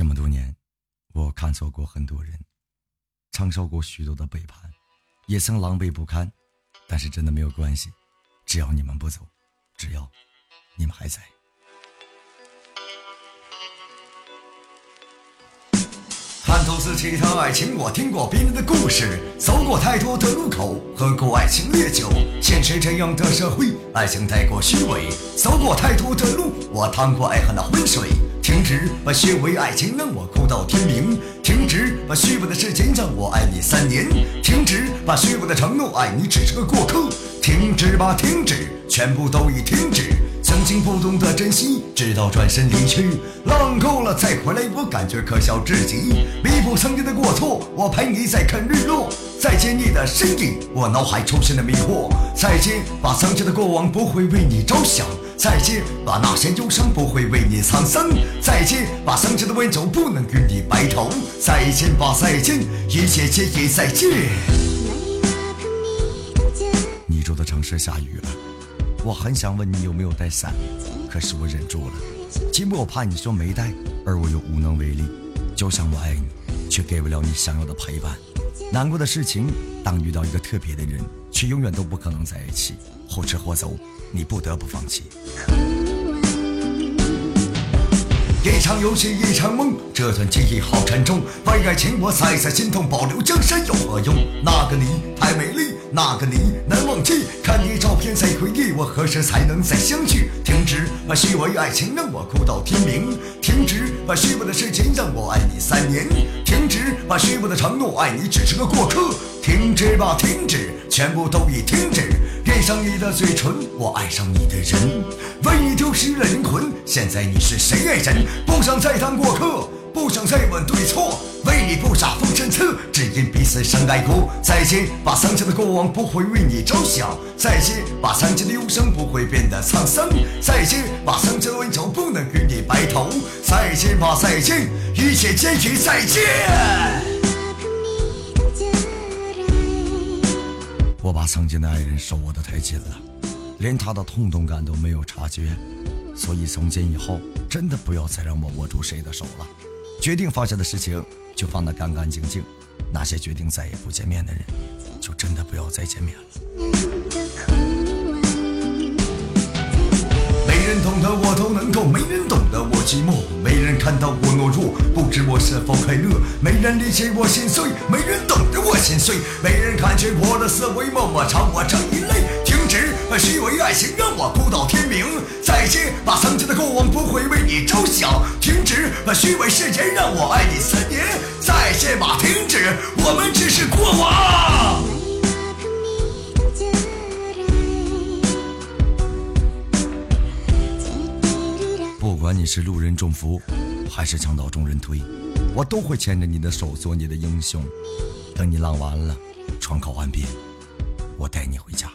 这么多年，我看错过很多人，承受过许多的背叛，也曾狼狈不堪。但是真的没有关系，只要你们不走，只要你们还在。看透自己的爱情，我听过别人的故事，过太多的路口，喝过爱情烈酒。现实这样的社会，爱情太过虚伪。走过太多的路，我趟过爱恨的浑水。停止把虚伪爱情让我哭到天明，停止把虚伪的时间让我爱你三年，停止把虚伪的承诺爱你只是个过客，停止吧，停止，全部都已停止。曾经不懂得珍惜，直到转身离去，浪够了再回来，我感觉可笑至极。弥补曾经的过错，我陪你再看日落。再见你的身影，我脑海出现了迷惑。再见，把曾经的过往不会为你着想。再见，把那些忧伤不会为你沧桑。再见，把曾经的温柔不能与你白头。再见吧，再见，一切皆已再见。你住的城市下雨了。我很想问你有没有带伞，可是我忍住了，寂寞怕你说没带，而我又无能为力。就像我爱你，却给不了你想要的陪伴。难过的事情，当遇到一个特别的人，却永远都不可能在一起，或吃或走，你不得不放弃。一场游戏一场梦，这段记忆好沉重。为爱情我再再心痛，保留江山有何用？那个你太美丽，那个你难忘记。看你照片再回忆，我何时才能再相聚？停止把虚伪爱情让我哭到天明，停止把虚伪的事情让我爱你三年，停止把虚伪的承诺爱你只是个过客。停止吧，停止，全部都已停止。恋上你的嘴唇，我爱上你的人，为你丢失了灵魂。现在你是谁爱人？不想再当过客，不想再问对错。为你布下封神策，只因彼此深爱过。再见，把曾经的过往不会为你着想。再见，把曾经的忧伤不会变得沧桑。再见，把曾经的温柔不能与你白头。再见吧，再见，一切皆已再见。我把曾经的爱人手握得太紧了，连他的痛痛感都没有察觉，所以从今以后真的不要再让我握住谁的手了。决定放下的事情就放得干干净净，那些决定再也不见面的人，就真的不要再见面了。没人懂得我都能够，没人懂得我寂寞，没人看到我懦弱，不知我是否快乐，没人理解我心碎，没人懂得我心碎，没人看见我的思维，默默朝我这一泪。停止虚伪爱情让我哭到天明，再见，把曾虚伪誓言让我爱你三年，再见吧，停止，我们只是过往。不管你是路人中伏，还是墙倒众人推，我都会牵着你的手做你的英雄。等你浪完了，船靠岸边，我带你回家。